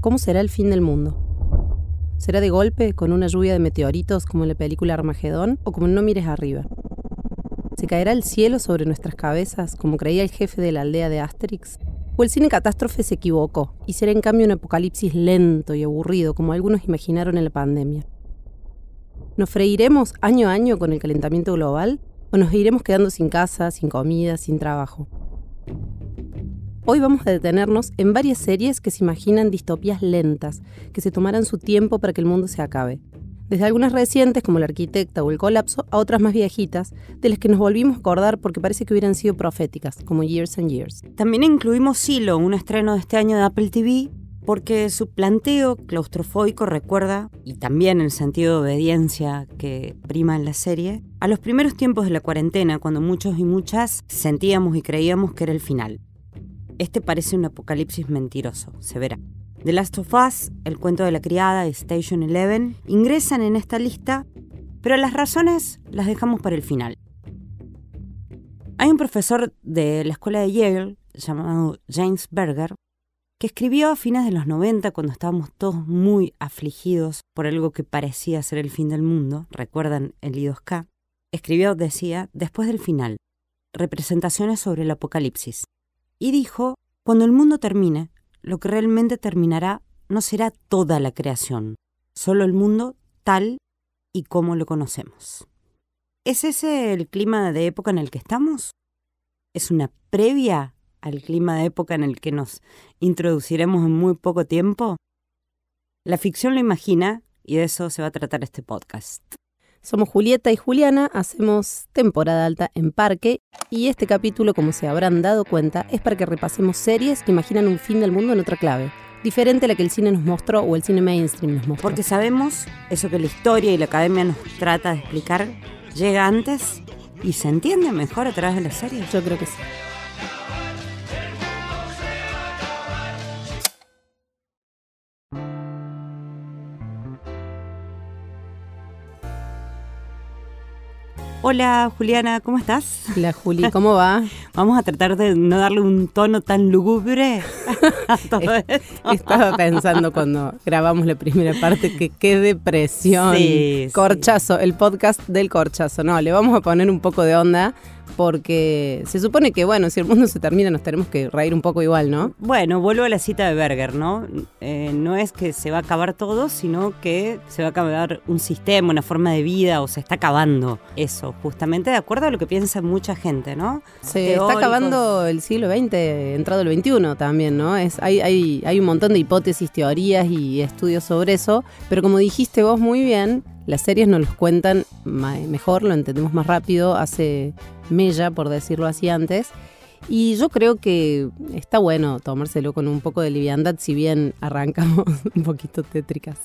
¿Cómo será el fin del mundo? ¿Será de golpe, con una lluvia de meteoritos como en la película Armagedón, o como No mires arriba? ¿Se caerá el cielo sobre nuestras cabezas, como creía el jefe de la aldea de Asterix? ¿O el cine catástrofe se equivocó y será en cambio un apocalipsis lento y aburrido, como algunos imaginaron en la pandemia? ¿Nos freiremos año a año con el calentamiento global o nos iremos quedando sin casa, sin comida, sin trabajo? Hoy vamos a detenernos en varias series que se imaginan distopías lentas, que se tomarán su tiempo para que el mundo se acabe. Desde algunas recientes, como La Arquitecta o El Colapso, a otras más viejitas, de las que nos volvimos a acordar porque parece que hubieran sido proféticas, como Years and Years. También incluimos Silo, un estreno de este año de Apple TV, porque su planteo claustrofóbico recuerda, y también el sentido de obediencia que prima en la serie, a los primeros tiempos de la cuarentena, cuando muchos y muchas sentíamos y creíamos que era el final. Este parece un apocalipsis mentiroso, se verá. The Last of Us, El cuento de la criada y Station Eleven ingresan en esta lista, pero las razones las dejamos para el final. Hay un profesor de la escuela de Yale llamado James Berger que escribió a fines de los 90 cuando estábamos todos muy afligidos por algo que parecía ser el fin del mundo, recuerdan el I2K, escribió, decía, después del final, representaciones sobre el apocalipsis, y dijo, cuando el mundo termine, lo que realmente terminará no será toda la creación, solo el mundo tal y como lo conocemos. ¿Es ese el clima de época en el que estamos? ¿Es una previa al clima de época en el que nos introduciremos en muy poco tiempo? La ficción lo imagina y de eso se va a tratar este podcast. Somos Julieta y Juliana, hacemos temporada alta en Parque y este capítulo, como se habrán dado cuenta, es para que repasemos series que imaginan un fin del mundo en otra clave, diferente a la que el cine nos mostró o el cine mainstream nos mostró. Porque sabemos eso que la historia y la academia nos trata de explicar llega antes y se entiende mejor a través de las series. Yo creo que sí. Hola Juliana, ¿cómo estás? Hola Juli, ¿cómo va? Vamos a tratar de no darle un tono tan lúgubre a todo esto. Estaba pensando cuando grabamos la primera parte que qué depresión. Sí, corchazo, el podcast del corchazo. No, le vamos a poner un poco de onda porque se supone que, bueno, si el mundo se termina nos tenemos que reír un poco igual, ¿no? Bueno, vuelvo a la cita de Berger, ¿no? Eh, no es que se va a acabar todo, sino que se va a acabar un sistema, una forma de vida, o se está acabando eso, justamente de acuerdo a lo que piensa mucha gente, ¿no? Se está acabando el siglo XX, entrado el XXI también, ¿no? Es, hay, hay, hay un montón de hipótesis, teorías y estudios sobre eso, pero como dijiste vos muy bien, las series nos los cuentan mejor, lo entendemos más rápido, hace mella, por decirlo así antes. Y yo creo que está bueno tomárselo con un poco de liviandad, si bien arrancamos un poquito tétricas.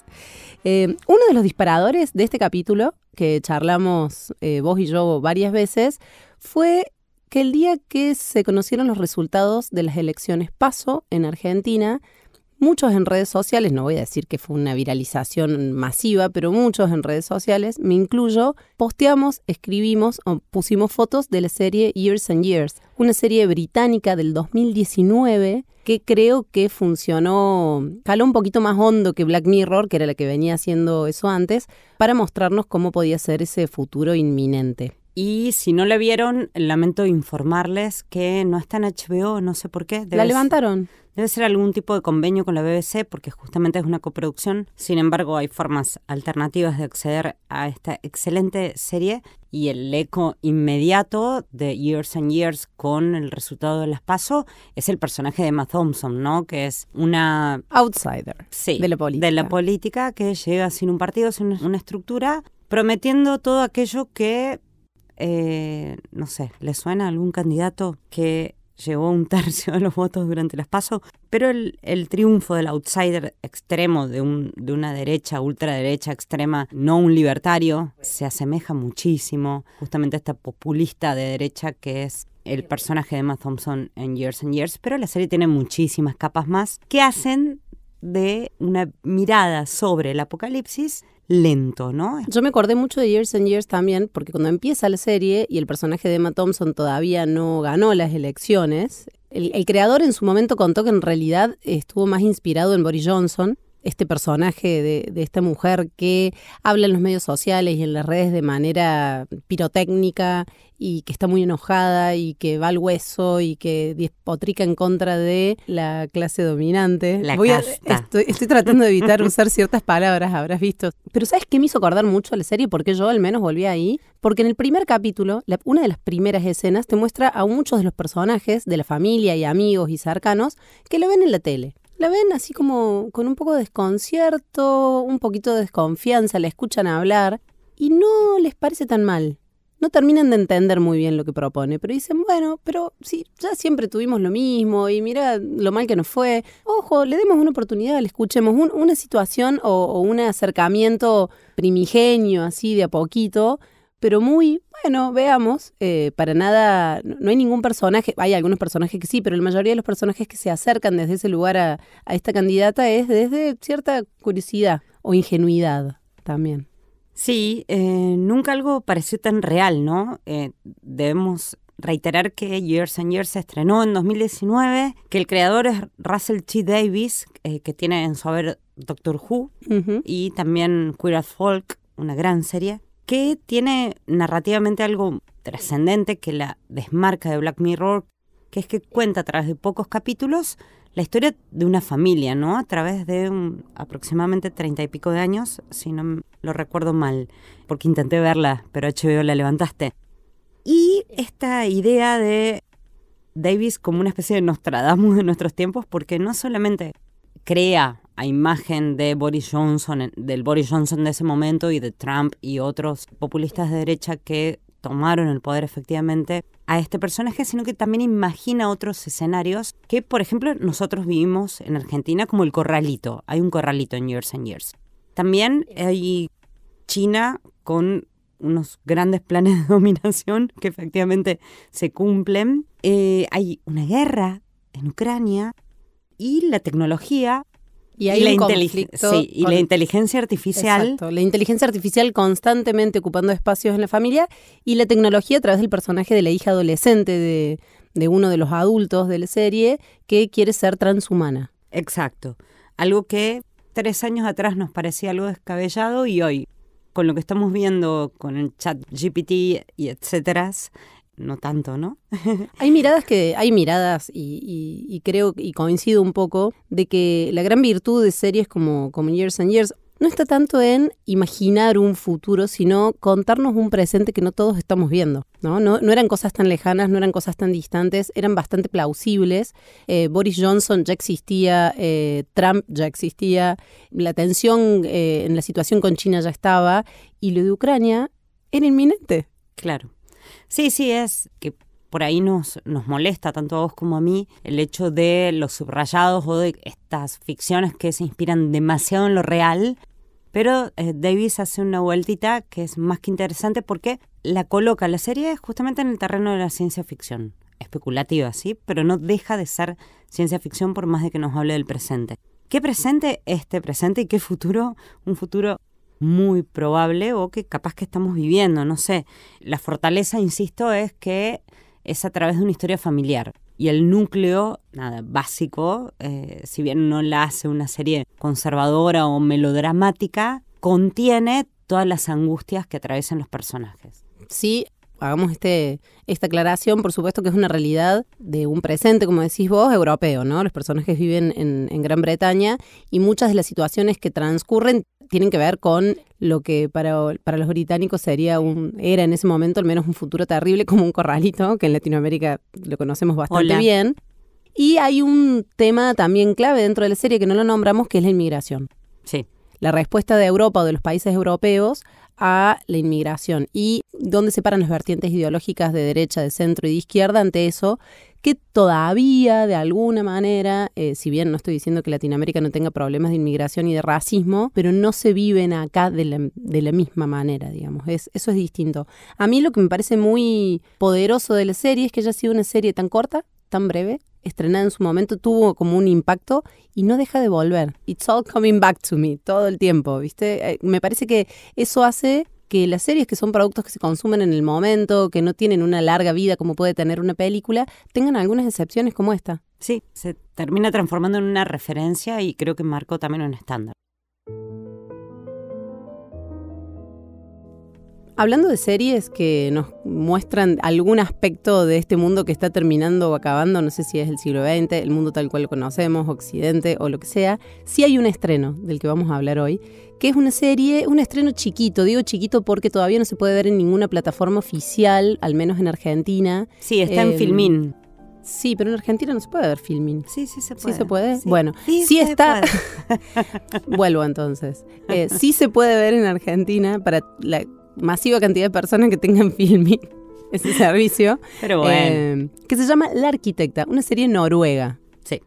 Eh, uno de los disparadores de este capítulo, que charlamos eh, vos y yo varias veces, fue que el día que se conocieron los resultados de las elecciones PASO en Argentina, muchos en redes sociales, no voy a decir que fue una viralización masiva, pero muchos en redes sociales, me incluyo, posteamos, escribimos o pusimos fotos de la serie Years and Years, una serie británica del 2019 que creo que funcionó, caló un poquito más hondo que Black Mirror, que era la que venía haciendo eso antes, para mostrarnos cómo podía ser ese futuro inminente. Y si no la vieron, lamento informarles que no está en HBO, no sé por qué. la levantaron. Debe ser algún tipo de convenio con la BBC porque justamente es una coproducción. Sin embargo, hay formas alternativas de acceder a esta excelente serie y el eco inmediato de Years and Years con el resultado de las PASO es el personaje de Emma Thompson, ¿no? Que es una... Outsider. Sí. De la política. De la política que llega sin un partido, sin una estructura, prometiendo todo aquello que, eh, no sé, ¿le suena a algún candidato que llevó un tercio de los votos durante las PASO, pero el, triunfo del outsider extremo de, un, de una derecha, ultraderecha extrema, no un libertario, se asemeja muchísimo justamente a esta populista de derecha que es el personaje de Emma Thompson en Years and Years, pero la serie tiene muchísimas capas más que hacen de una mirada sobre el apocalipsis lento, ¿no? Yo me acordé mucho de Years and Years también, porque cuando empieza la serie y el personaje de Emma Thompson todavía no ganó las elecciones, El, creador en su momento contó que en realidad estuvo más inspirado en Boris Johnson, este personaje de, esta mujer que habla en los medios sociales y en las redes de manera pirotécnica y que está muy enojada y que va al hueso y que despotrica en contra de la clase dominante. La estoy, estoy, tratando de evitar usar ciertas palabras, habrás visto. Pero ¿sabes qué me hizo acordar mucho a la serie? Porque yo al menos volví ahí. Porque en el primer capítulo, una de las primeras escenas te muestra a muchos de los personajes de la familia y amigos y cercanos que lo ven en la tele la ven así como con un poco de desconcierto, un poquito de desconfianza, la escuchan hablar y no les parece tan mal. No terminan de entender muy bien lo que propone, pero dicen, bueno, pero sí, ya siempre tuvimos lo mismo y mira lo mal que nos fue. Ojo, le demos una oportunidad, le escuchemos una situación o, o un acercamiento primigenio, así de a poquito, pero muy, bueno, veamos, eh, para nada, no hay ningún personaje, hay algunos personajes que sí, pero la mayoría de los personajes que se acercan desde ese lugar a, esta candidata es desde cierta curiosidad o ingenuidad también. Sí, eh, nunca algo pareció tan real, ¿no? Eh, debemos reiterar que Years and Years se estrenó en 2019, que el creador es Russell T. Davis, que tiene en su haber Doctor Who y también Queer as Folk, una gran serie que tiene narrativamente algo trascendente que la desmarca de Black Mirror, que es que cuenta a través de pocos capítulos la historia de una familia, ¿no? A través de aproximadamente treinta y pico de años, si no lo recuerdo mal, porque intenté verla, pero HBO la levantaste. Y esta idea de Davis como una especie de Nostradamus de nuestros tiempos, porque no solamente crea a imagen de Boris Johnson, del Boris Johnson de ese momento y de Trump y otros populistas de derecha que tomaron el poder efectivamente a este personaje, sino que también imagina otros escenarios que, por ejemplo, nosotros vivimos en Argentina como el corralito. Hay un corralito en Years and Years. También hay China con unos grandes planes de dominación que efectivamente se cumplen. Eh, hay una guerra en Ucrania y la tecnología y, hay la, y la inteligencia artificial. Exacto, la inteligencia artificial constantemente ocupando espacios en la familia y la tecnología a través del personaje de la hija adolescente de, de uno de los adultos de la serie que quiere ser transhumana. Exacto. Algo que tres años atrás nos parecía algo descabellado y hoy, con lo que estamos viendo con el chat GPT y etcétera, no tanto, ¿no? hay miradas que, hay miradas y, creo y coincido un poco de que la gran virtud de series como, como Years and Years no está tanto en imaginar un futuro, sino contarnos un presente que no todos estamos viendo. No, no, no eran cosas tan lejanas, no eran cosas tan distantes, eran bastante plausibles. Eh, Boris Johnson ya existía, eh, Trump ya existía, la tensión eh, en la situación con China ya estaba, y lo de Ucrania era inminente. Claro. Sí, sí, es que por ahí nos, nos molesta tanto a vos como a mí el hecho de los subrayados o de estas ficciones que se inspiran demasiado en lo real. Pero eh, Davis hace una vueltita que es más que interesante porque la coloca la serie justamente en el terreno de la ciencia ficción. Especulativa, sí, pero no deja de ser ciencia ficción por más de que nos hable del presente. ¿Qué presente este presente y qué futuro? Un futuro muy probable o que capaz que estamos viviendo, no sé. La fortaleza, insisto, es que es a través de una historia familiar. Y el núcleo, nada, básico, eh, si bien no la hace una serie conservadora o melodramática, contiene todas las angustias que atraviesan los personajes. Sí, hagamos este, esta aclaración, por supuesto que es una realidad de un presente, como decís vos, europeo, ¿no? Los personajes viven en, en Gran Bretaña y muchas de las situaciones que transcurren tienen que ver con lo que para, para los británicos sería un, era en ese momento al menos un futuro terrible como un corralito, que en Latinoamérica lo conocemos bastante bien. Y hay un tema también clave dentro de la serie que no lo nombramos, que es la inmigración. Sí. La respuesta de Europa o de los países europeos a la inmigración y dónde se paran las vertientes ideológicas de derecha, de centro y de izquierda ante eso, que todavía de alguna manera, eh, si bien no estoy diciendo que Latinoamérica no tenga problemas de inmigración y de racismo, pero no se viven acá de la, de la misma manera, digamos. Es, eso es distinto. A mí lo que me parece muy poderoso de la serie es que haya sido una serie tan corta, tan breve, estrenada en su momento, tuvo como un impacto y no deja de volver. It's all coming back to me todo el tiempo, ¿viste? Eh, me parece que eso hace que las series que son productos que se consumen en el momento, que no tienen una larga vida como puede tener una película, tengan algunas excepciones como esta. Sí, se termina transformando en una referencia y creo que marcó también un estándar. Hablando de series que nos muestran algún aspecto de este mundo que está terminando o acabando, no sé si es el siglo XX, el mundo tal cual lo conocemos, Occidente o lo que sea, sí hay un estreno del que vamos a hablar hoy, que es una serie, un estreno chiquito, digo chiquito porque todavía no se puede ver en ninguna plataforma oficial, al menos en Argentina. Sí, está en Eh, Filmin. Sí, pero en Argentina no se puede ver filming. Sí, sí se ¿Sí puede. se puede? Sí. Bueno, Sí sí está. Vuelvo entonces. Eh, sí se puede ver en Argentina para la masiva cantidad de personas que tengan filming ese servicio. Pero bueno. eh, que se llama La Arquitecta, una serie noruega. Sí.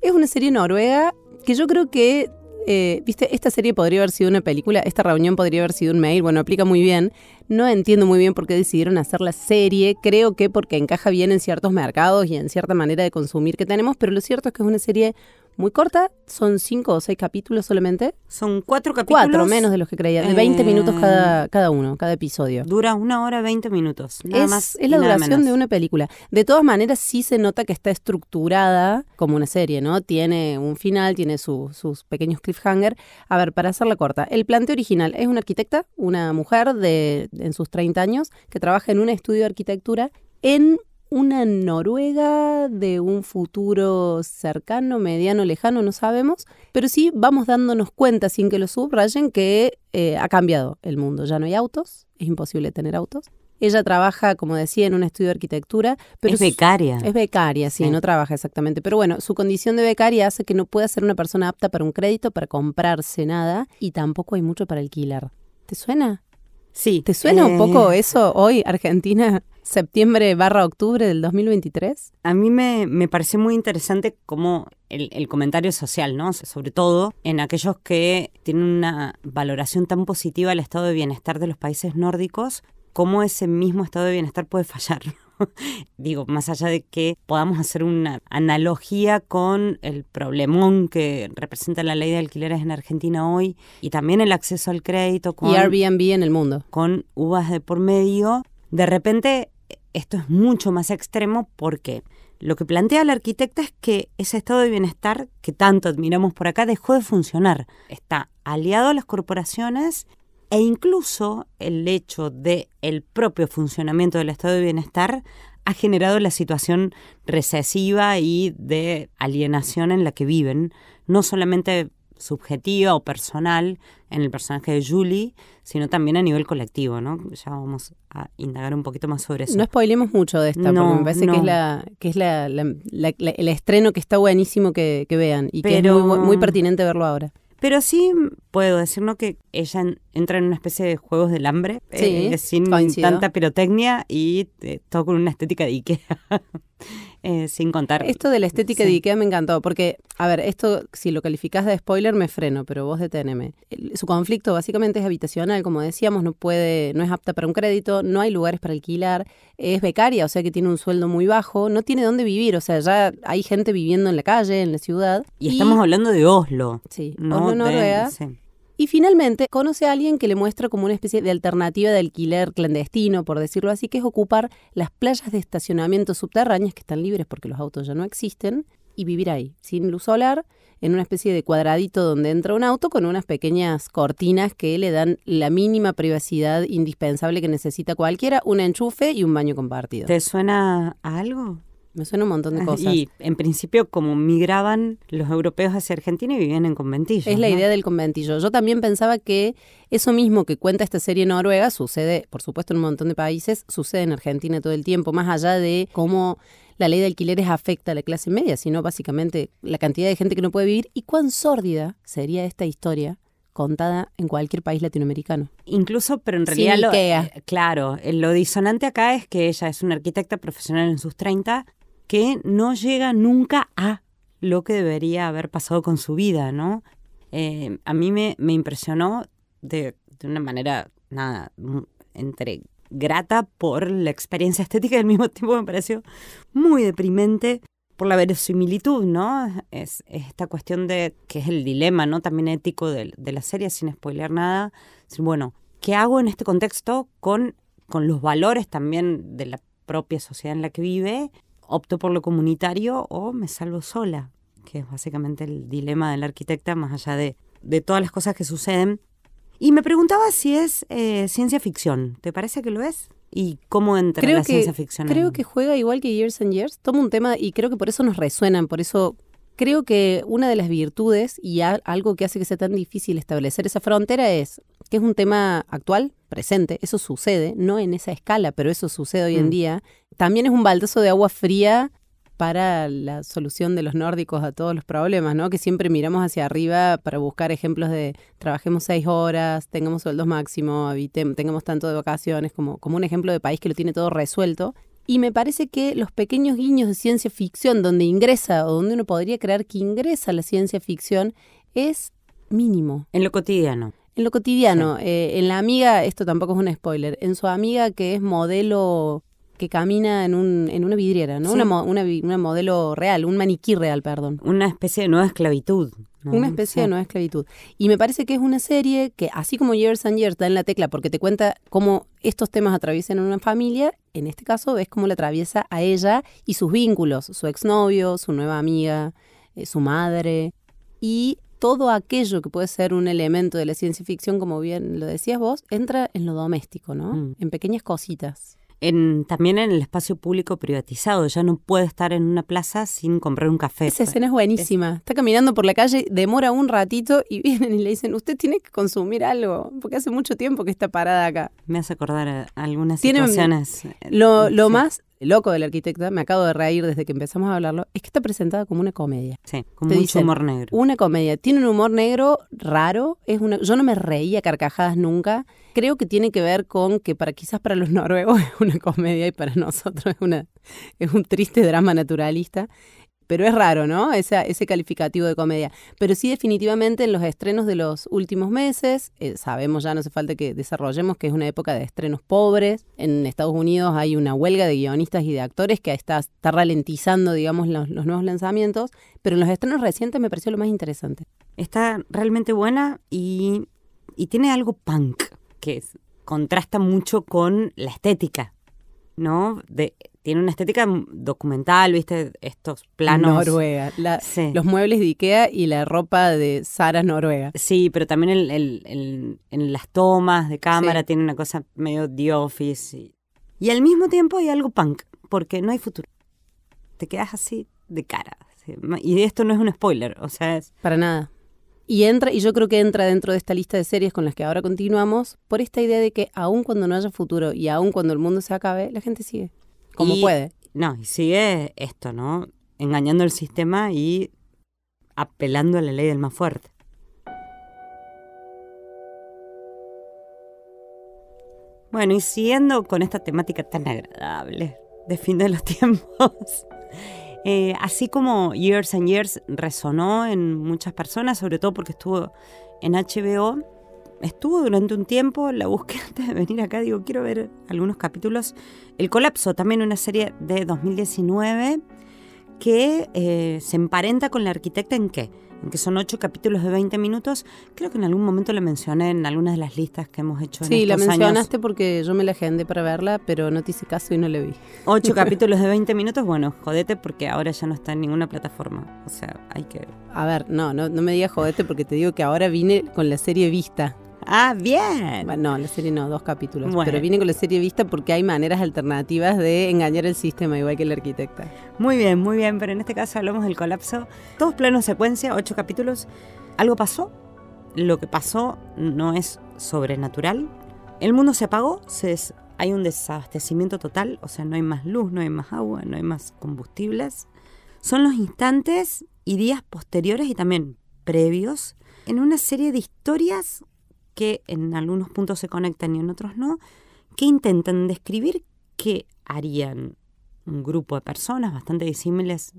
Es una serie noruega que yo creo que, eh, viste, esta serie podría haber sido una película, esta reunión podría haber sido un mail, bueno, aplica muy bien. No entiendo muy bien por qué decidieron hacer la serie, creo que porque encaja bien en ciertos mercados y en cierta manera de consumir que tenemos, pero lo cierto es que es una serie muy corta, son cinco o seis capítulos solamente, Son cuatro capítulos. cuatro menos de los que creía, de 20 Eh, minutos cada, cada uno, cada episodio. Dura una hora veinte minutos. Nada es, más. es la duración menos. de una película. De todas maneras, sí se nota que está estructurada como una serie, ¿no? Tiene un final, tiene su- sus pequeños cliffhanger. A ver, para hacerla corta, el planteo original es una arquitecta, una mujer de en sus 30 años, que trabaja en un estudio de arquitectura en una Noruega de un futuro cercano, mediano, lejano, no sabemos, pero sí vamos dándonos cuenta, sin que lo subrayen, que eh, ha cambiado el mundo. Ya no hay autos, es imposible tener autos. Ella trabaja, como decía, en un estudio de arquitectura, pero es becaria. es becaria, sí, Sí. no trabaja exactamente. Pero bueno, su condición de becaria hace que no pueda ser una persona apta para un crédito, para comprarse nada, y tampoco hay mucho para alquilar. ¿Te suena? sí. ¿Te suena un eh, poco eso hoy, Argentina, septiembre barra octubre del 2023? A mí me, me pareció muy interesante como el, el comentario social, ¿no? Sobre todo en aquellos que tienen una valoración tan positiva del estado de bienestar de los países nórdicos, cómo ese mismo estado de bienestar puede fallar. Digo, más allá de que podamos hacer una analogía con el problemón que representa la ley de alquileres en Argentina hoy y también el acceso al crédito con Y Airbnb en el mundo. con uvas de por medio, de repente esto es mucho más extremo porque lo que plantea la arquitecta es que ese estado de bienestar que tanto admiramos por acá dejó de funcionar. Está aliado a las corporaciones e incluso el hecho de el propio funcionamiento del estado de bienestar ha generado la situación recesiva y de alienación en la que viven, no solamente subjetiva o personal en el personaje de Julie, sino también a nivel colectivo, ¿no? Ya vamos a indagar un poquito más sobre eso. No spoilemos mucho de esta, No, porque me parece que es, la, que es la, la- la- la- el estreno que está buenísimo que, que vean y que es muy, muy pertinente verlo ahora. Pero sí puedo decir ¿no? que ella en- entra en una especie de juegos del hambre, Sí, eh, sin coincido. tanta pirotecnia y eh, todo con una estética de Ikea, Eh, sin contar. Esto de la estética Sí. de Ikea me encantó, porque, a ver, esto, si lo calificás de spoiler, me freno, pero vos deteneme. El- Su conflicto básicamente es habitacional, como decíamos, no puede, no es apta para un crédito, no hay lugares para alquilar, es becaria, o sea que tiene un sueldo muy bajo, no tiene dónde vivir, o sea, ya hay gente viviendo en la calle, en la ciudad. y estamos hablando de Oslo. Sí, No Oslo, Noruega. sí. Y finalmente conoce a alguien que le muestra como una especie de alternativa de alquiler clandestino, por decirlo así, que es ocupar las playas de estacionamiento subterráneas que están libres porque los autos ya no existen y vivir ahí, sin luz solar, en una especie de cuadradito donde entra un auto con unas pequeñas cortinas que le dan la mínima privacidad indispensable que necesita cualquiera, un enchufe y un baño compartido. ¿Te suena a algo? Me suena un montón de cosas. Y en principio, como migraban los europeos hacia Argentina y vivían en conventillos. Es la idea del conventillo. Yo también pensaba que eso mismo que cuenta esta serie noruega sucede, por supuesto, en un montón de países, sucede en Argentina todo el tiempo, más allá de cómo la ley de alquileres afecta a la clase media, sino básicamente la cantidad de gente que no puede vivir y cuán sórdida sería esta historia contada en cualquier país latinoamericano. Incluso, pero en realidad, lo, Ikea. eh, claro, eh, lo disonante acá es que ella es una arquitecta profesional en sus 30 que no llega nunca a lo que debería haber pasado con su vida, ¿no? Eh, a mí me, impresionó de, una manera, nada, entre grata por la experiencia estética y al mismo tiempo me pareció muy deprimente por la verosimilitud, ¿no? Es, es esta cuestión de que es el dilema, ¿no? También ético de, la serie, sin spoilear nada. Es, bueno, ¿qué hago en este contexto con, con los valores también de la propia sociedad en la que vive? ¿Opto por lo comunitario o me salvo sola? Que es básicamente el dilema del arquitecta, más allá de, de todas las cosas que suceden. Y me preguntaba si es eh, ciencia ficción. ¿Te parece que lo es? ¿Y cómo entra creo la que, ciencia ficción? Creo que juega igual que Years and Years. Toma un tema y creo que por eso nos resuenan, por eso creo que una de las virtudes y a- algo que hace que sea tan difícil establecer esa frontera es que es un tema actual, presente, eso sucede, no en esa escala, pero eso sucede hoy en Mm. día. También es un baldazo de agua fría para la solución de los nórdicos a todos los problemas, ¿no? Que siempre miramos hacia arriba para buscar ejemplos de trabajemos seis horas, tengamos sueldos máximos, tengamos tanto de vacaciones, como, como un ejemplo de país que lo tiene todo resuelto. Y me parece que los pequeños guiños de ciencia ficción, donde ingresa o donde uno podría creer que ingresa la ciencia ficción, es mínimo. En lo cotidiano. En lo cotidiano, eh, en la amiga, esto tampoco es un spoiler, en su amiga que es modelo que camina en, un, en una vidriera, ¿no? Sí. Una, una modelo real, un maniquí real, perdón. Una especie de nueva esclavitud. Una especie Sí. de nueva esclavitud. Y me parece que es una serie que, así como Years and Years da en la tecla, porque te cuenta cómo estos temas atraviesan una familia, en este caso ves cómo la atraviesa a ella y sus vínculos, su exnovio, su nueva amiga, eh, su madre, y todo aquello que puede ser un elemento de la ciencia ficción, como bien lo decías vos, entra en lo doméstico, ¿no? Mm. En pequeñas cositas. En, también en el espacio público privatizado. Ya no puede estar en una plaza sin comprar un café. Esa escena es buenísima. Está caminando por la calle, demora un ratito y vienen y le dicen, usted tiene que consumir algo, porque hace mucho tiempo que está parada acá. Me hace acordar algunas situaciones. eh, Lo, lo sí, más loco del arquitecta, me acabo de reír desde que empezamos a hablarlo, es que está presentada como una comedia. Sí, con Te mucho dicen, humor negro. Una comedia. Tiene un humor negro raro. Es una, yo no me reía a carcajadas nunca. Creo que tiene que ver con que para quizás para los noruegos es una comedia y para nosotros es, una, es un triste drama naturalista. Pero es raro, ¿no? Esa, ese calificativo de comedia. Pero sí, definitivamente en los estrenos de los últimos meses, eh, sabemos ya, no hace falta que desarrollemos que es una época de estrenos pobres. En Estados Unidos hay una huelga de guionistas y de actores que está, ralentizando, digamos, los, nuevos lanzamientos. Pero en los estrenos recientes me pareció lo más interesante. Está realmente buena y, tiene algo punk que contrasta mucho con la estética, ¿no? De, tiene una estética documental, ¿viste? Estos planos. Noruega. La- Sí. Los muebles de Ikea y la ropa de Sara Noruega. Sí, pero también el- el- el- en las tomas de cámara Sí. tiene una cosa medio The Office. Y, y al mismo tiempo hay algo punk, porque no hay futuro. Te quedas así de cara. sí. Y esto no es un spoiler, o sea, es, Para nada. Y entra, y yo creo que entra dentro de esta lista de series con las que ahora continuamos, por esta idea de que aun cuando no haya futuro y aun cuando el mundo se acabe, la gente sigue. Como Y- puede. No, y sigue esto, ¿no? Engañando el sistema y apelando a la ley del más fuerte. Bueno, y siguiendo con esta temática tan agradable de fin de los tiempos, eh, así como Years and Years resonó en muchas personas, sobre todo porque estuvo en HBO, estuvo durante un tiempo la búsqueda antes de venir acá, digo, quiero ver algunos capítulos. El Colapso, también una serie de 2019 que eh, se emparenta con la arquitecta en qué? En que son ocho capítulos de 20 minutos. Creo que en algún momento la mencioné en algunas de las listas que hemos hecho en Sí, la estos años. mencionaste porque yo me la agendé para verla, pero no te hice caso y no la vi. Ocho capítulos de 20 minutos, bueno, jodete porque ahora ya no está en ninguna plataforma. O sea, hay que... A ver, no, no, no me digas jodete porque te digo que ahora vine con la serie vista. Ah, bien. Bueno, No, la serie no, dos capítulos. Bueno. Pero vine con la serie vista porque hay maneras alternativas de engañar el sistema, igual que el arquitecta. Muy bien, muy bien, pero en este caso hablamos del colapso. Todos planos secuencia, ocho capítulos. Algo pasó. Lo que pasó no es sobrenatural. El mundo se apagó, se des- hay un desabastecimiento total, o sea, no hay más luz, no hay más agua, no hay más combustibles. Son los instantes y días posteriores y también previos en una serie de historias que en algunos puntos se conectan y en otros no, que intentan describir qué harían un grupo de personas bastante disímiles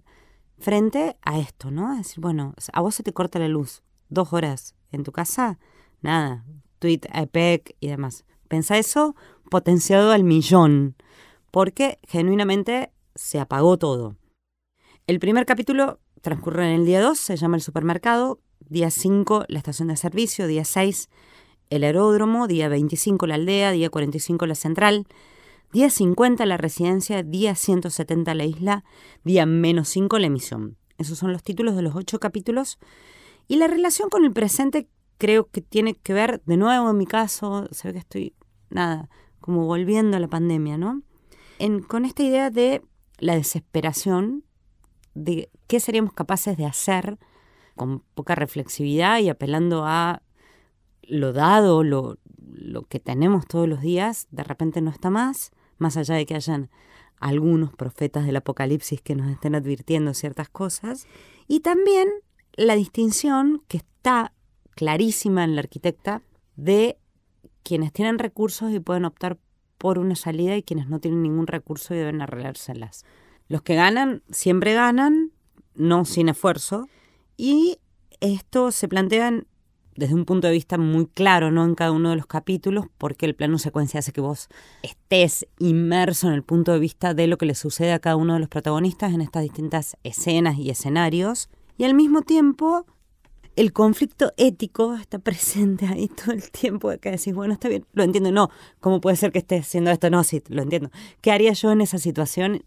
frente a esto, ¿no? Es decir, bueno, a vos se te corta la luz dos horas en tu casa, nada, tweet, IPEC y demás. Pensa eso potenciado al millón, porque genuinamente se apagó todo. El primer capítulo transcurre en el día 2, se llama El Supermercado, día 5 la estación de servicio, día 6 el aeródromo, día 25 la aldea, día 45 la central, día 50 la residencia, día 170 la isla, día menos 5 la emisión. Esos son los títulos de los ocho capítulos. Y la relación con el presente creo que tiene que ver, de nuevo en mi caso, se ve que estoy, nada, como volviendo a la pandemia, ¿no? Con esta idea de la desesperación, de qué seríamos capaces de hacer con poca reflexividad y apelando a lo dado, lo, lo que tenemos todos los días, de repente no está más, más allá de que hayan algunos profetas del Apocalipsis que nos estén advirtiendo ciertas cosas, y también la distinción que está clarísima en la arquitecta de quienes tienen recursos y pueden optar por una salida y quienes no tienen ningún recurso y deben arreglárselas. Los que ganan siempre ganan, no sin esfuerzo, y esto se plantea desde un punto de vista muy claro, ¿no? En cada uno de los capítulos, porque el plano secuencia hace que vos estés inmerso en el punto de vista de lo que le sucede a cada uno de los protagonistas en estas distintas escenas y escenarios. Y al mismo tiempo, el conflicto ético está presente ahí todo el tiempo de que decís, bueno, está bien, lo entiendo, no, ¿cómo puede ser que esté haciendo esto? No, sí, lo entiendo. ¿Qué haría yo en esa situación?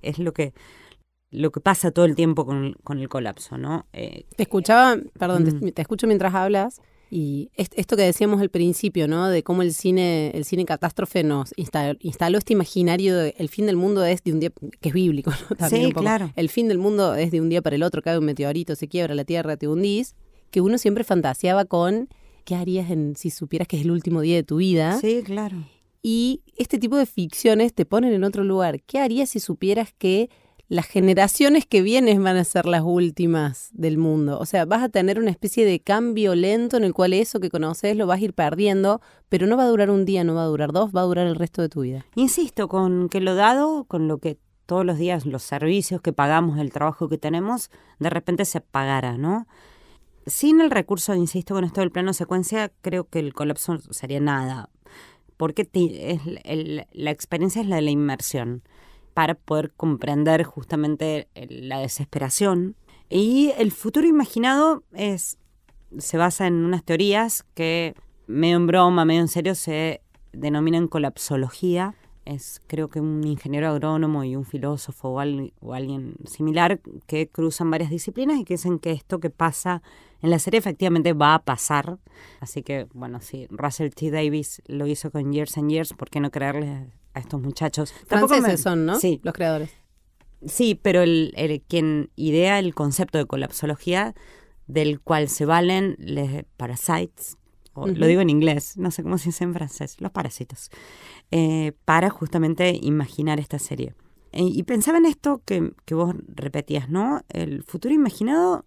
Es lo que lo que pasa todo el tiempo con, el colapso, ¿no? Eh, te escuchaba, perdón, mm. te, escucho mientras hablas y esto que decíamos al principio, ¿no? De cómo el cine, el cine catástrofe nos instaló, este imaginario de el fin del mundo es de un día, que es bíblico, ¿no? sí, claro. El fin del mundo es de un día para el otro, cae un meteorito, se quiebra la tierra, te hundís, que uno siempre fantaseaba con qué harías en, si supieras que es el último día de tu vida. Sí, claro. Y este tipo de ficciones te ponen en otro lugar. ¿Qué harías si supieras que las generaciones que vienen van a ser las últimas del mundo. O sea, vas a tener una especie de cambio lento en el cual eso que conoces lo vas a ir perdiendo, pero no va a durar un día, no va a durar dos, va a durar el resto de tu vida. Insisto, con que lo dado, con lo que todos los días los servicios que pagamos, el trabajo que tenemos, de repente se pagara, ¿no? Sin el recurso, insisto, con esto del plano secuencia, creo que el colapso sería nada, porque la experiencia es la de la inmersión para poder comprender justamente la desesperación. Y el futuro imaginado es, se basa en unas teorías que medio en broma, medio en serio, se denominan colapsología. Es creo que un ingeniero agrónomo y un filósofo o, o alguien similar que cruzan varias disciplinas y que dicen que esto que pasa en la serie efectivamente va a pasar. Así que, bueno, si Russell T. Davis lo hizo con Years and Years, ¿por qué no creerle a estos muchachos. Franceses son, ¿no? Sí. Los creadores. Sí, pero el, quien idea el concepto de colapsología, del cual se valen los parasites, lo digo en inglés, no sé cómo se dice en francés, los parásitos, eh, para justamente imaginar esta serie. Y pensaba en esto que, que vos repetías, ¿no? El futuro imaginado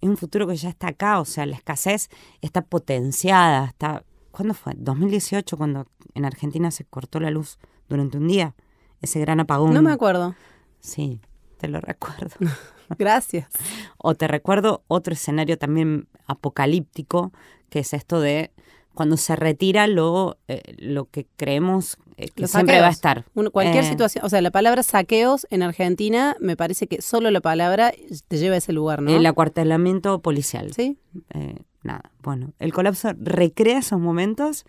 es un futuro que ya está acá, o sea, la escasez está potenciada, está... ¿Cuándo fue? 2018, cuando en Argentina se cortó la luz durante un día, ese gran apagón. No me acuerdo. Sí, te lo recuerdo. Gracias. o te recuerdo otro escenario también apocalíptico, que es esto de cuando se retira lo, eh, lo que creemos eh, que siempre va a estar. cualquier eh, situación, o sea, la palabra saqueos en Argentina, me parece que solo la palabra te lleva a ese lugar, ¿no? El acuartelamiento policial. Sí. nada, bueno, el colapso recrea esos momentos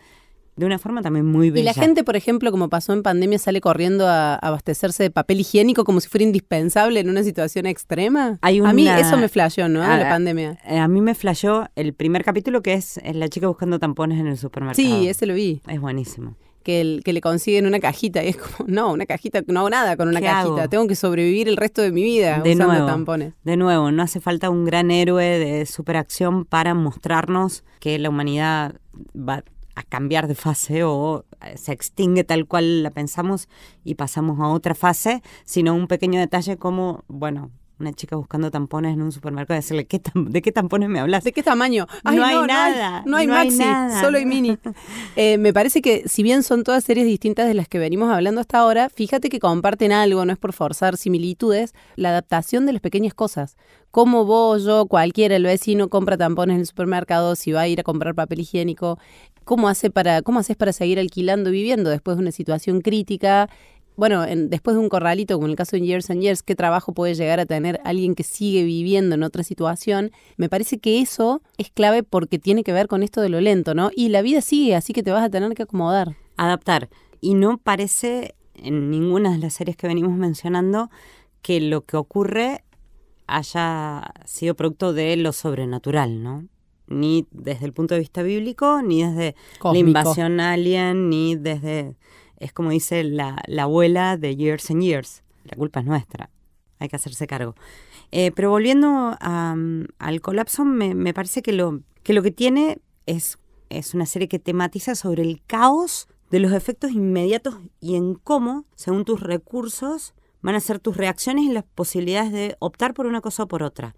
de una forma también muy bella. Y la gente, por ejemplo, como pasó en pandemia, sale corriendo a abastecerse de papel higiénico como si fuera indispensable en una situación extrema. a mí eso me flasheó, ¿no? A, la pandemia. Eh, a mí me flasheó el primer capítulo que es, la chica buscando tampones en el supermercado. Sí, ese lo vi. Es buenísimo. Que, el, que le consiguen una cajita y es como, no, una cajita, no hago nada con una cajita, tengo que sobrevivir el resto de mi vida de usando nuevo, tampones. De nuevo, no hace falta un gran héroe de superacción para mostrarnos que la humanidad va a cambiar de fase o eh, se extingue tal cual la pensamos y pasamos a otra fase, sino un pequeño detalle como, bueno, una chica buscando tampones en un supermercado decirle, ¿qué ¿de qué tampones me hablas? ¿De qué tamaño? no, hay nada. No hay, maxi, solo hay mini. Eh, me parece que si bien son todas series distintas de las que venimos hablando hasta ahora, fíjate que comparten algo, no es por forzar similitudes, la adaptación de las pequeñas cosas. Como vos, yo, cualquiera, el vecino compra tampones en el supermercado, si va a ir a comprar papel higiénico, ¿cómo, para, cómo haces para seguir alquilando viviendo después de una situación crítica? bueno, después de un corralito, como en el caso de Years and Years, qué trabajo puede llegar a tener alguien que sigue viviendo en otra situación, me parece que eso es clave porque tiene que ver con esto de lo lento, ¿no? Y la vida sigue, así que te vas a tener que acomodar. Adaptar. Y no parece en ninguna de las series que venimos mencionando que lo que ocurre haya sido producto de lo sobrenatural, ¿no? Ni desde el punto de vista bíblico, ni desde la invasión alien, ni desde... Es como dice la, abuela de Years and Years. La culpa es nuestra. Hay que hacerse cargo. Eh, pero volviendo al colapso, me, parece que lo, que lo que tiene es, es una serie que tematiza sobre el caos de los efectos inmediatos y en cómo, según tus recursos, van a ser tus reacciones y las posibilidades de optar por una cosa o por otra.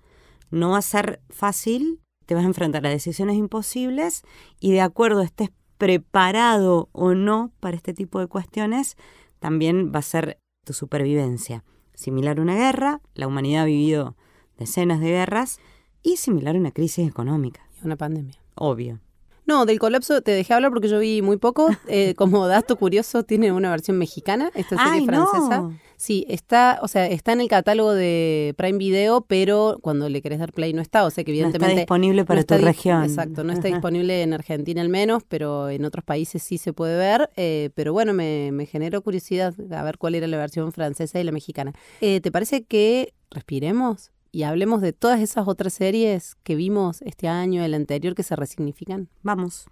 No va a ser fácil, te vas a enfrentar a decisiones imposibles y de acuerdo estés preparado o no para este tipo de cuestiones, también va a ser tu supervivencia. Similar a una guerra, la humanidad ha vivido decenas de guerras y similar a una crisis económica. Y una pandemia. Obvio. No, del colapso te dejé hablar porque yo vi muy poco. Eh, como dato curioso, tiene una versión mexicana, esta serie francesa. Sí, está, o sea, está en el catálogo de Prime Video, pero cuando le querés dar play no está, o sea que evidentemente... No está disponible para tu región. Exacto, no está disponible en Argentina al menos, pero en otros países sí se puede ver. Eh, pero bueno, me, me, generó curiosidad a ver cuál era la versión francesa y la mexicana. Eh, ¿Te parece que respiremos? y hablemos de todas esas otras series que vimos este año, el anterior, que se resignifican. Vamos.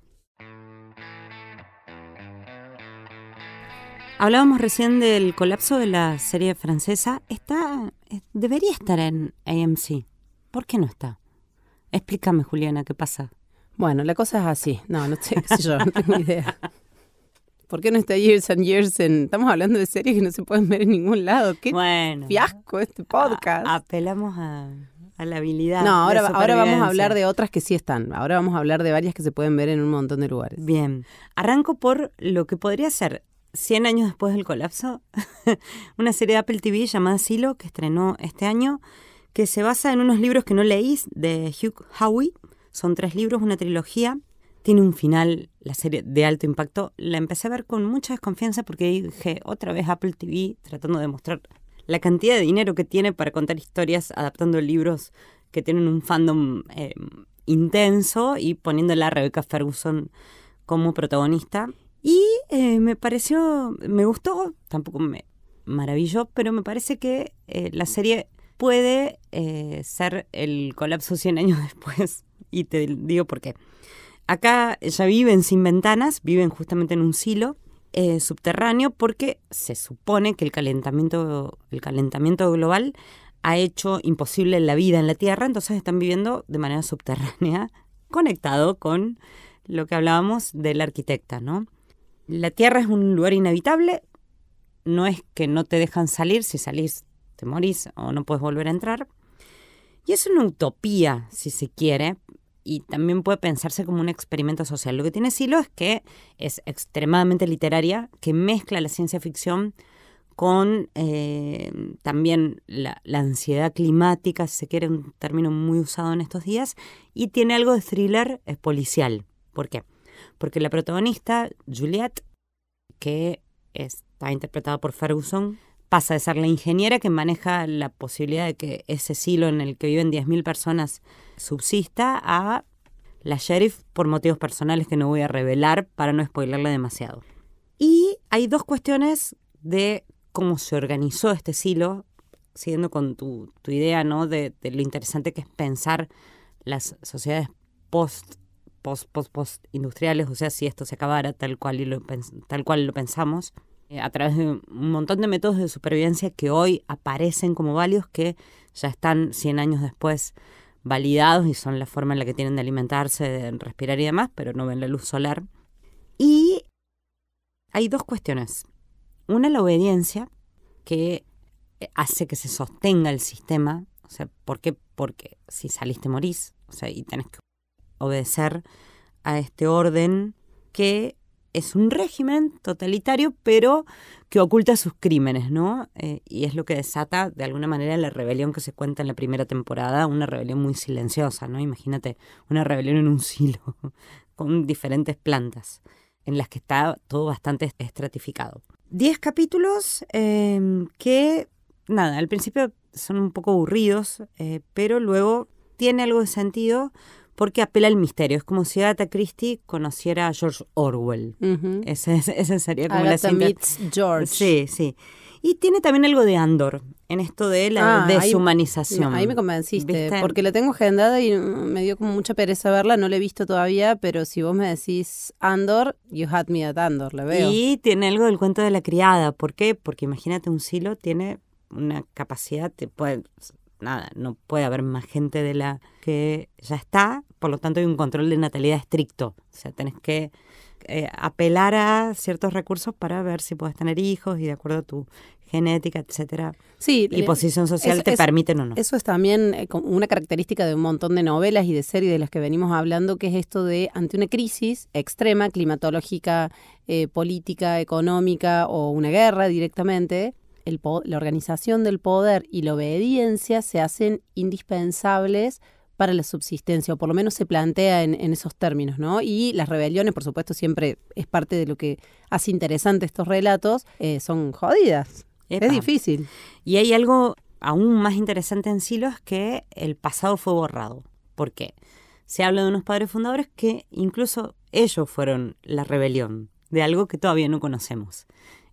Hablábamos recién del colapso de la serie francesa. Está, eh, debería estar en AMC. ¿Por qué no está? Explícame, Juliana, ¿qué pasa? Bueno, la cosa es así. No, no sé, qué sé yo, no tengo idea. ¿Por qué no está Years and Years en... Estamos hablando de series que no se pueden ver en ningún lado. Qué fiasco este podcast. apelamos a, la habilidad. No, ahora, ahora vamos a hablar de otras que sí están. Ahora vamos a hablar de varias que se pueden ver en un montón de lugares. Bien. Arranco por lo que podría ser 100 años después del colapso, una serie de Apple TV llamada Silo, que estrenó este año, que se basa en unos libros que no leís de Hugh Howey. Son tres libros, una trilogía tiene un final, la serie de alto impacto. La empecé a ver con mucha desconfianza porque dije, otra vez Apple TV tratando de mostrar la cantidad de dinero que tiene para contar historias adaptando libros que tienen un fandom eh, intenso y poniéndola a Rebecca Ferguson como protagonista. Eh, me pareció, me gustó, tampoco me maravilló, pero me parece que eh, la serie puede ser el colapso 100 años después. Y te digo por qué. Acá ya viven sin ventanas, viven justamente en un silo eh, subterráneo porque se supone que el calentamiento, el calentamiento global ha hecho imposible la vida en la Tierra, entonces están viviendo de manera subterránea, conectado con lo que hablábamos del arquitecta, ¿no? La Tierra es un lugar inhabitable, no es que no te dejan salir, si salís te morís o no puedes volver a entrar. Y es una utopía, si se quiere, y también puede pensarse como un experimento social. Lo que tiene Silo es que es extremadamente literaria, que mezcla la ciencia ficción con eh, también la, ansiedad climática, si se quiere, un término muy usado en estos días, y tiene algo de thriller policial. ¿Por qué? Porque la protagonista, Juliette, que está interpretada por Ferguson, pasa de ser la ingeniera que maneja la posibilidad de que ese silo en el que viven 10.000 personas subsista a la sheriff por motivos personales que no voy a revelar para no spoilerle demasiado. Y hay dos cuestiones de cómo se organizó este silo, siguiendo con tu, idea ¿no? De, lo interesante que es pensar las sociedades post post post post industriales, o sea, si esto se acabara tal cual, y lo, tal cual lo pensamos, eh, a través de un montón de métodos de supervivencia que hoy aparecen como válidos, que ya están 100 años después validados y son la forma en la que tienen de alimentarse, de respirar y demás, pero no ven la luz solar. Y hay dos cuestiones. Una, la obediencia, que hace que se sostenga el sistema. O sea, ¿por qué? Porque si saliste morís, o sea, y tenés que obedecer a este orden que es un régimen totalitario, pero que oculta sus crímenes, ¿no? Eh, y es lo que desata, de alguna manera, la rebelión que se cuenta en la primera temporada, una rebelión muy silenciosa, ¿no? Imagínate, una rebelión en un silo, con diferentes plantas, en las que está todo bastante estratificado. 10 capítulos em, que, nada, al principio son un poco aburridos, eh, pero luego tiene algo de sentido porque apela al misterio. Es como si Agatha Christie conociera a George Orwell. ese, sería como Agatha la meets George. Sí, sí. Y tiene también algo de Andor en esto de la Ah, deshumanización. Ahí me convenciste, ¿Viste? porque la tengo agendada y me dio como mucha pereza verla, no la he visto todavía, pero si vos me decís Andor, you had me at Andor, la veo. Y tiene algo del cuento de la criada. ¿Por qué? Porque imagínate, un silo tiene una capacidad, te puede, nada, no puede haber más gente de la que ya está, por lo tanto hay un control de natalidad estricto. O sea, tenés que eh, apelar a ciertos recursos para ver si puedes tener hijos y de acuerdo a tu genética, etcétera, Sí, y posición social es- te es- permiten o no. Eso es también eh, una característica de un montón de novelas y de series de las que venimos hablando, que es esto de ante una crisis extrema, climatológica, eh, política, económica o una guerra directamente, el la organización del poder y la obediencia se hacen indispensables para la subsistencia, o por lo menos se plantea en, en esos términos, ¿no? Y las rebeliones, por supuesto, siempre es parte de lo que hace interesante estos relatos, eh, son jodidas. Epa. Es difícil. Y hay algo aún más interesante en Silo es que el pasado fue borrado. ¿Por qué? Se habla de unos padres fundadores que incluso ellos fueron la rebelión de algo que todavía no conocemos.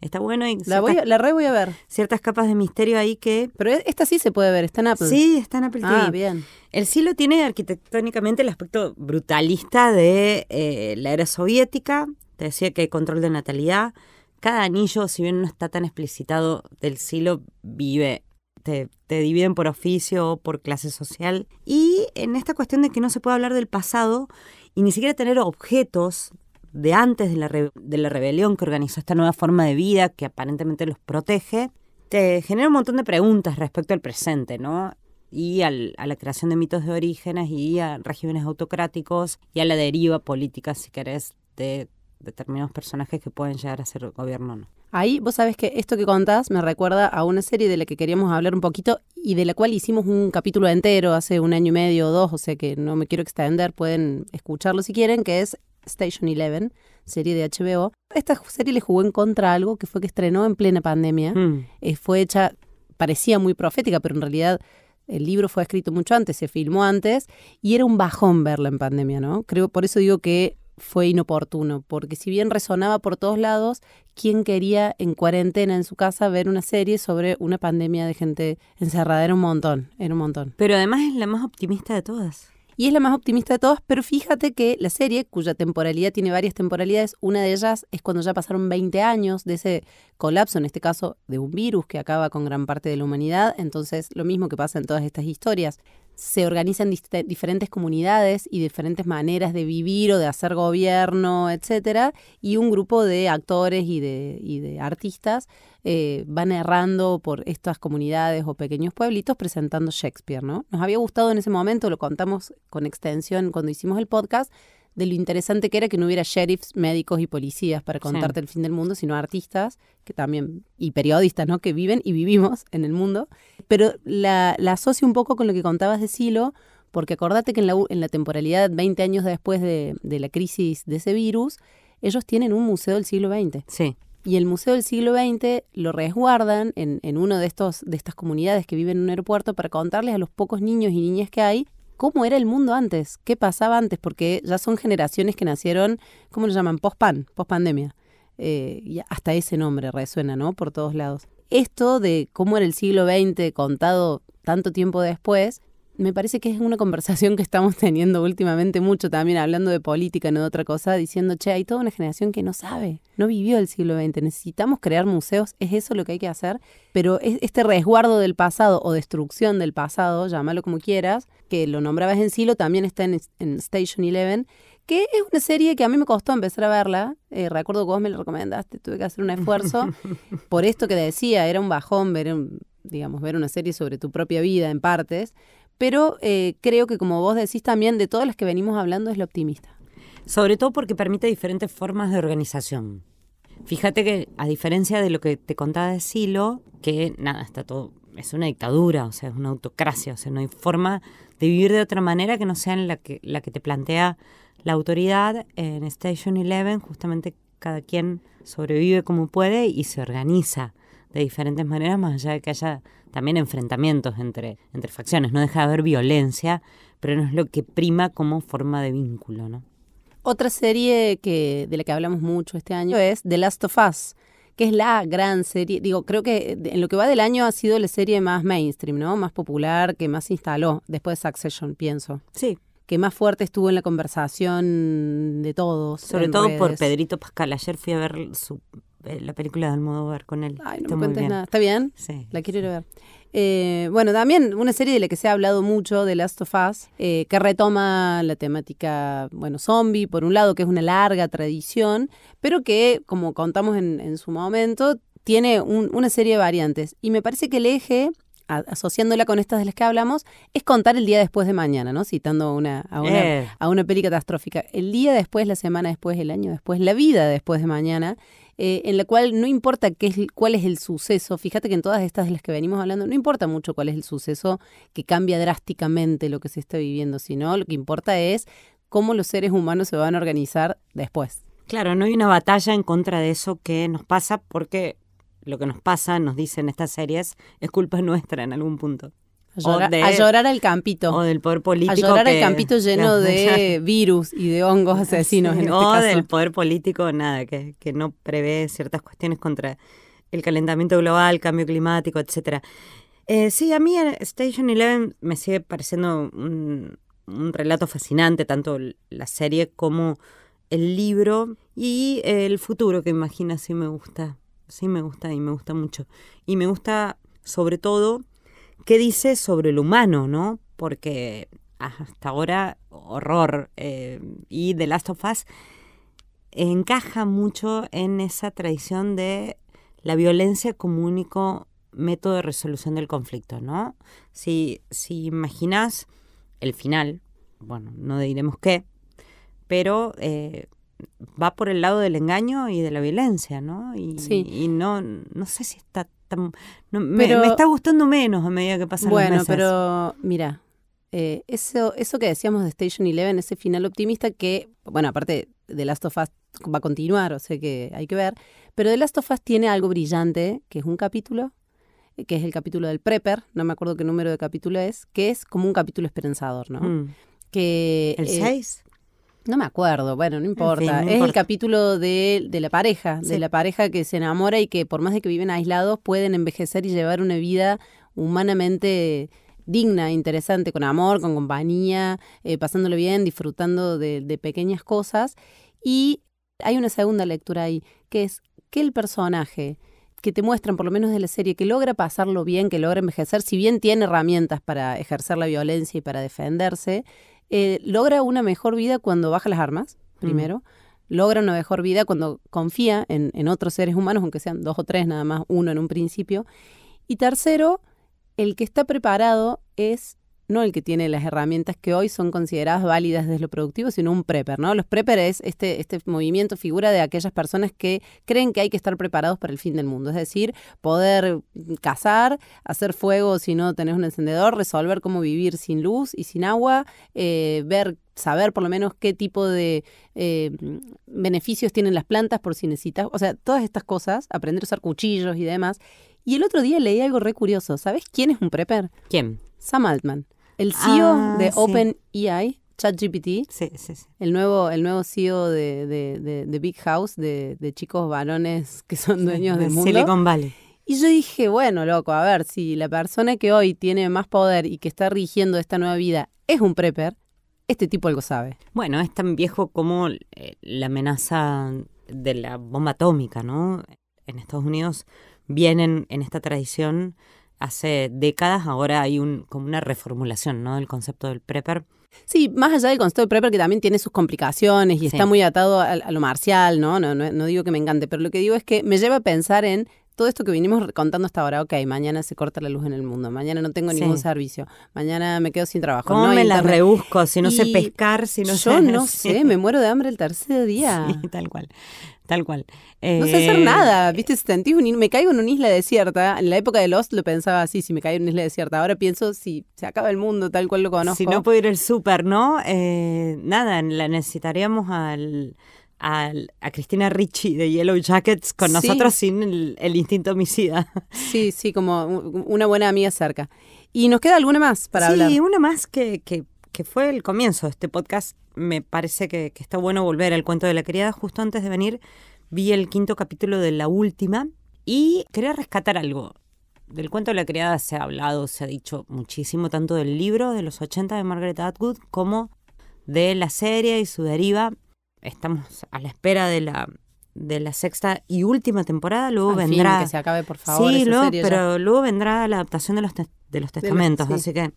Está bueno y La, voy a- la re voy a ver. ciertas capas de misterio ahí que... Pero e- esta sí se puede ver, está en Apple. Sí, está en Apple TV. Ah, bien. El Silo tiene arquitectónicamente el aspecto brutalista de eh, la era soviética. Te decía que hay control de natalidad. Cada anillo, si bien no está tan explicitado, del Silo vive. Te, te dividen por oficio o por clase social. Y en esta cuestión de que no se puede hablar del pasado y ni siquiera tener objetos de antes de la, de la rebelión que organizó esta nueva forma de vida que aparentemente los protege, te genera un montón de preguntas respecto al presente, ¿no? y al- a la creación de mitos de orígenes y a regímenes autocráticos y a la deriva política, si querés, de determinados personajes que pueden llegar a ser gobierno o no. Ahí vos sabés que esto que contás me recuerda a una serie de la que queríamos hablar un poquito y de la cual hicimos un capítulo entero hace un año y medio o dos, o sea que no me quiero extender, pueden escucharlo si quieren, que es Station Eleven, serie de HBO. Esta serie le jugó en contra a algo que fue que estrenó en plena pandemia. Mm. Eh, fue hecha, parecía muy profética, pero en realidad el libro fue escrito mucho antes, se filmó antes, y era un bajón verla en pandemia, ¿no? Creo, por eso digo que fue inoportuno, porque si bien resonaba por todos lados, ¿quién quería en cuarentena en su casa ver una serie sobre una pandemia de gente encerrada? Era un montón, era un montón. Pero además es la más optimista de todas. Y es la más optimista de todas, pero fíjate que la serie, cuya temporalidad tiene varias temporalidades, una de ellas es cuando ya pasaron 20 años de ese colapso, en este caso de un virus que acaba con gran parte de la humanidad. Entonces, lo mismo que pasa en todas estas historias. Se organizan diferentes comunidades y diferentes maneras de vivir o de hacer gobierno, etcétera, y un grupo de actores y de, y de artistas eh, van errando por estas comunidades o pequeños pueblitos presentando Shakespeare, ¿no? Nos había gustado en ese momento, lo contamos con extensión cuando hicimos el podcast, de lo interesante que era que no hubiera sheriffs, médicos y policías para contarte el fin del mundo, sino artistas que también, y periodistas, ¿no? Que viven y vivimos en el mundo. Pero la, la asocio un poco con lo que contabas de Silo, porque acordate que en la, en la temporalidad, 20 años después de, de la crisis de ese virus, ellos tienen un museo del siglo XX. Sí. Y el Museo del Siglo XX lo resguardan en, en uno de, estos, de estas comunidades que viven en un aeropuerto para contarles a los pocos niños y niñas que hay cómo era el mundo antes, qué pasaba antes, porque ya son generaciones que nacieron, ¿cómo lo llaman? Post-pan, post-pandemia. Eh, y hasta ese nombre resuena, ¿no? Por todos lados. Esto de cómo era el siglo XX contado tanto tiempo después, me parece que es una conversación que estamos teniendo últimamente mucho también, hablando de política, no de otra cosa, diciendo, che, hay toda una generación que no sabe, no vivió el siglo XX, necesitamos crear museos, es eso lo que hay que hacer, pero es este resguardo del pasado o destrucción del pasado, llámalo como quieras, que lo nombrabas en Silo, también está en, en Station Eleven, que es una serie que a mí me costó empezar a verla. Eh, recuerdo que vos me la recomendaste, tuve que hacer un esfuerzo por esto que decía, era un bajón ver, un- digamos, ver una serie sobre tu propia vida en partes, pero eh, creo que como vos decís también, de todas las que venimos hablando es la optimista. Sobre todo porque permite diferentes formas de organización. Fíjate que, a diferencia de lo que te contaba de Silo, que nada, está todo, es una dictadura, o sea, es una autocracia, o sea, no hay forma de vivir de otra manera que no sea en la que, la que te plantea la autoridad. En Station Eleven, justamente cada quien sobrevive como puede y se organiza de diferentes maneras, más allá de que haya también enfrentamientos entre, entre facciones. No deja de haber violencia, pero no es lo que prima como forma de vínculo, ¿no? Otra serie que, de la que hablamos mucho este año es The Last of Us, que es la gran serie. Digo, creo que en lo que va del año ha sido la serie más mainstream, ¿no? Más popular, que más se instaló después de Succession, pienso. Sí. Que más fuerte estuvo en la conversación de todos. Sobre todo por Pedrito Pascal. Ayer fui a ver su, eh, la película de Almodóvar con él. Ay, no me cuentes nada. ¿Está bien? Sí. La quiero ir a ver. Eh, bueno, también una serie de la que se ha hablado mucho, de Last of Us, eh, que retoma la temática, bueno, zombie, por un lado, que es una larga tradición, pero que, como contamos en, su momento, tiene una serie de variantes. Y me parece que el eje asociándola con estas de las que hablamos, es contar el día después de mañana, ¿no? Citando una, a, una, a una peli catastrófica. El día después, la semana después, el año después, la vida después de mañana. Eh, en la cual no importa qué es, cuál es el suceso, fíjate que en todas estas de las que venimos hablando, no importa mucho cuál es el suceso que cambia drásticamente lo que se está viviendo, sino lo que importa es cómo los seres humanos se van a organizar después. Claro, no hay una batalla en contra de eso que nos pasa porque lo que nos pasa, nos dicen estas series, es culpa nuestra en algún punto. A llorar, al campito. O del poder político. A llorar al campito lleno de virus y de hongos asesinos. en este o del poder político, nada, que, que no prevé ciertas cuestiones contra el calentamiento global, cambio climático, etcétera. Eh, sí, a mí Station Eleven me sigue pareciendo un, relato fascinante, tanto la serie como el libro y el futuro que imagina, sí me gusta, sí me gusta y me gusta mucho. Y me gusta sobre todo qué dice sobre el humano, ¿no? Porque hasta ahora, horror. Eh, y The Last of Us encaja mucho en esa tradición de la violencia como único método de resolución del conflicto, ¿no? Si, si imaginas el final, bueno, no diremos qué, pero eh, va por el lado del engaño y de la violencia, ¿no? Y, y no, no sé si está me, está gustando menos a medida que pasan bueno, los meses. Bueno, pero mira, eh, eso, eso que decíamos de Station Eleven, ese final optimista que, bueno, aparte de Last of Us va a continuar, o sea que hay que ver, pero The Last of Us tiene algo brillante, que es un capítulo, que es el capítulo del Prepper, no me acuerdo qué número de capítulo es, que es como un capítulo esperanzador, ¿no? Mm. Que, ¿El 6? No me acuerdo, bueno, no importa. es el capítulo de, de la pareja, de la pareja que se enamora y que por más de que viven aislados pueden envejecer y llevar una vida humanamente digna, interesante, con amor, con compañía, eh, pasándolo bien, disfrutando de, de pequeñas cosas. Y hay una segunda lectura ahí, que es que el personaje que te muestran, por lo menos de la serie, que logra pasarlo bien, que logra envejecer, si bien tiene herramientas para ejercer la violencia y para defenderse, eh, logra una mejor vida cuando baja las armas, primero. Logra una mejor vida cuando confía en, en otros seres humanos, aunque sean dos o tres nada más, uno en un principio. Y tercero, el que está preparado es no el que tiene las herramientas que hoy son consideradas válidas desde lo productivo, sino un prepper, ¿no? Los prepper es este, este movimiento, figura de aquellas personas que creen que hay que estar preparados para el fin del mundo, es decir, poder cazar, hacer fuego si no tenés un encendedor, resolver cómo vivir sin luz y sin agua, eh, ver saber por lo menos qué tipo de eh, beneficios tienen las plantas por si necesitas, o sea, todas estas cosas, aprender a usar cuchillos y demás. Y el otro día leí algo re curioso, ¿sabes quién es un prepper? ¿Quién? Sam Altman. El CEO ah, de OpenEI, ChatGPT, sí, sí, sí. El, nuevo, el nuevo CEO de, de, Big House, de, chicos varones que son dueños del mundo. Silicon Valley. Y yo dije, bueno, loco, a ver, si la persona que hoy tiene más poder y que está rigiendo esta nueva vida es un prepper, este tipo algo sabe. Bueno, es tan viejo como eh, la amenaza de la bomba atómica, ¿no? En Estados Unidos vienen en esta tradición hace décadas, ahora hay un, como una reformulación ¿no? del concepto del prepper. Sí, más allá del concepto del prepper que también tiene sus complicaciones y está muy atado a, lo marcial, ¿no? No, ¿no? no digo que me encante, pero lo que digo es que me lleva a pensar en todo esto que vinimos contando hasta ahora, ok, mañana se corta la luz en el mundo, mañana no tengo ningún servicio, mañana me quedo sin trabajo. ¿Cómo me la rebusco? Si no sé pescar, si no yo sé... Yo no sé, me muero de hambre el tercer día. Sí, tal cual tal cual. no sé hacer eh, nada, ¿viste? Si un, me caigo en una isla desierta, en la época de Lost lo pensaba así, si me caigo en una isla desierta. Ahora pienso si se acaba el mundo tal cual lo conozco. Si no puedo ir al súper, ¿no? Eh, nada, la necesitaríamos al, a, a Cristina Ricci de Yellow Jackets con Sí. nosotros sin el, el instinto homicida. Sí, sí, como una buena amiga cerca. ¿Y nos queda alguna más para sí, hablar? una más que, que, que fue el comienzo de este podcast. Me parece que, que está bueno volver al cuento de la criada. Justo antes de venir vi el quinto capítulo de la última y quería rescatar algo. Del cuento de la criada se ha hablado, se ha dicho muchísimo, tanto del libro de los 80 de Margaret Atwood como de la serie y su deriva. Estamos a la espera de la, de la sexta y última temporada. Luego Al fin, vendrá. que se acabe, por favor. Sí, luego, ya. pero luego vendrá la adaptación de los, de los testamentos, sí. así que...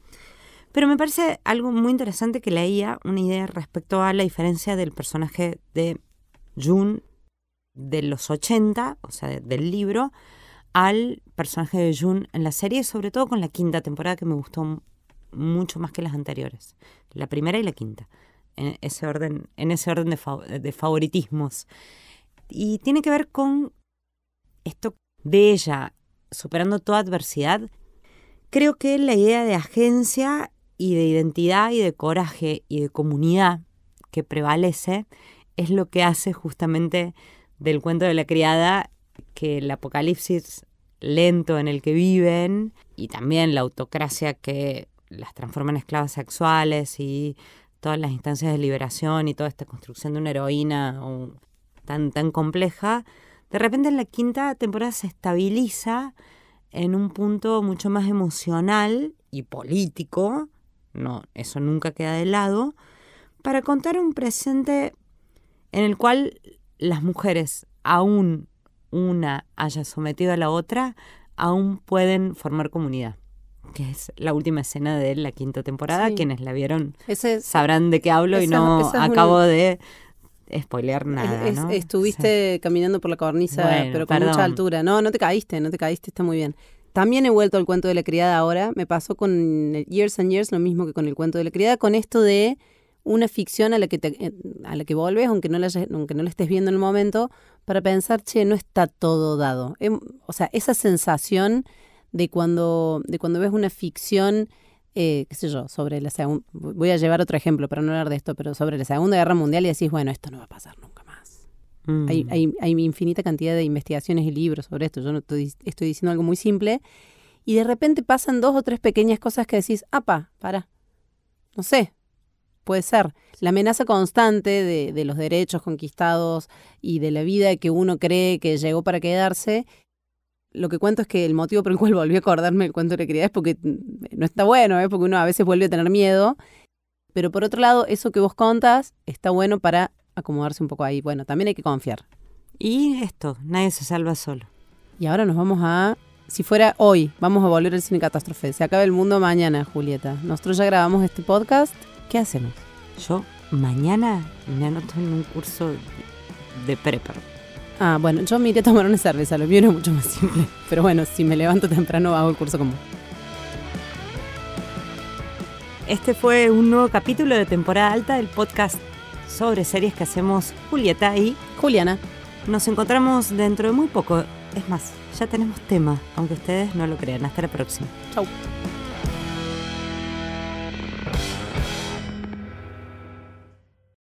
Pero me parece algo muy interesante que leía una idea respecto a la diferencia del personaje de June de los 80, o sea, de- del libro, al personaje de June en la serie, sobre todo con la quinta temporada que me gustó mucho más que las anteriores. La primera y la quinta. En ese orden, en ese orden de, de favoritismos. Y tiene que ver con esto de ella superando toda adversidad. Creo que la idea de agencia y de identidad y de coraje y de comunidad que prevalece es lo que hace justamente del cuento de la criada que el apocalipsis lento en el que viven y también la autocracia que las transforma en esclavas sexuales y todas las instancias de liberación y toda esta construcción de una heroína tan, tan compleja, de repente en la quinta temporada se estabiliza en un punto mucho más emocional y político, no, eso nunca queda de lado, para contar un presente en el cual las mujeres, aún una haya sometido a la otra, aún pueden formar comunidad, que es la última escena de la quinta temporada. Sí. Quienes la vieron Ese sabrán de qué hablo y no acabo de spoilear nada. es- ¿no? estuviste caminando por la cornisa, Bueno, pero con perdón. mucha altura. No, no te caíste, no te caíste, está muy bien. También he vuelto al cuento de la criada ahora. Me pasó con Years and Years lo mismo que con el cuento de la criada, con esto de una ficción a la que te, eh, a la que volves, aunque no la, aunque no la estés viendo en el momento, para pensar, che, no está todo dado. Em, o sea, esa sensación de cuando, de cuando ves una ficción, eh, qué sé yo, sobre la segunda, voy a llevar otro ejemplo para no hablar de esto, pero sobre la Segunda Guerra Mundial y decís, bueno, esto no va a pasar nunca. Mm. Hay, hay, hay infinita cantidad de investigaciones y libros sobre esto. Yo no estoy, estoy diciendo algo muy simple. Y de repente pasan dos o tres pequeñas cosas que decís, apa, para. No sé, puede ser. La amenaza constante de, de los derechos conquistados y de la vida que uno cree que llegó para quedarse. Lo que cuento es que el motivo por el cual volví a acordarme del cuento de la criada es porque no está bueno, es porque uno a veces vuelve a tener miedo. Pero por otro lado, eso que vos contas está bueno para acomodarse un poco ahí. Bueno, también hay que confiar. Y esto, nadie se salva solo. Y ahora nos vamos a. Si fuera hoy, vamos a volver al cine catástrofe. Se acaba el mundo mañana, Julieta. Nosotros ya grabamos este podcast. ¿Qué hacemos? Yo mañana me anoto en un curso de prepper. Ah, bueno, yo me iré a tomar una cerveza. Lo mío era mucho más simple. Pero bueno, si me levanto temprano, hago el curso como. Este fue un nuevo capítulo de temporada alta del podcast sobre series que hacemos Julieta y Juliana. nos encontramos dentro de muy poco. Es más, ya tenemos tema, aunque ustedes no lo crean. Hasta la próxima. Chau.